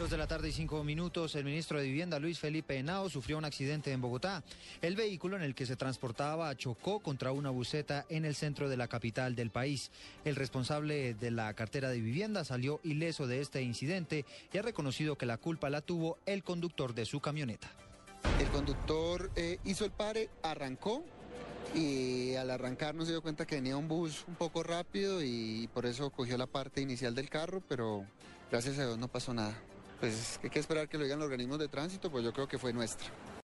Dos de la tarde y cinco minutos, el ministro de Vivienda, Luis Felipe Henao, sufrió un accidente en Bogotá. El vehículo en el que se transportaba chocó contra una buceta en el centro de la capital del país. El responsable de la cartera de vivienda salió ileso de este incidente y ha reconocido que la culpa la tuvo el conductor de su camioneta. El conductor eh, hizo el pare, arrancó y al arrancar no se dio cuenta que venía un bus un poco rápido y por eso cogió la parte inicial del carro, pero gracias a Dios no pasó nada pues hay que esperar que lo digan los organismos de tránsito, pues yo creo que fue nuestra.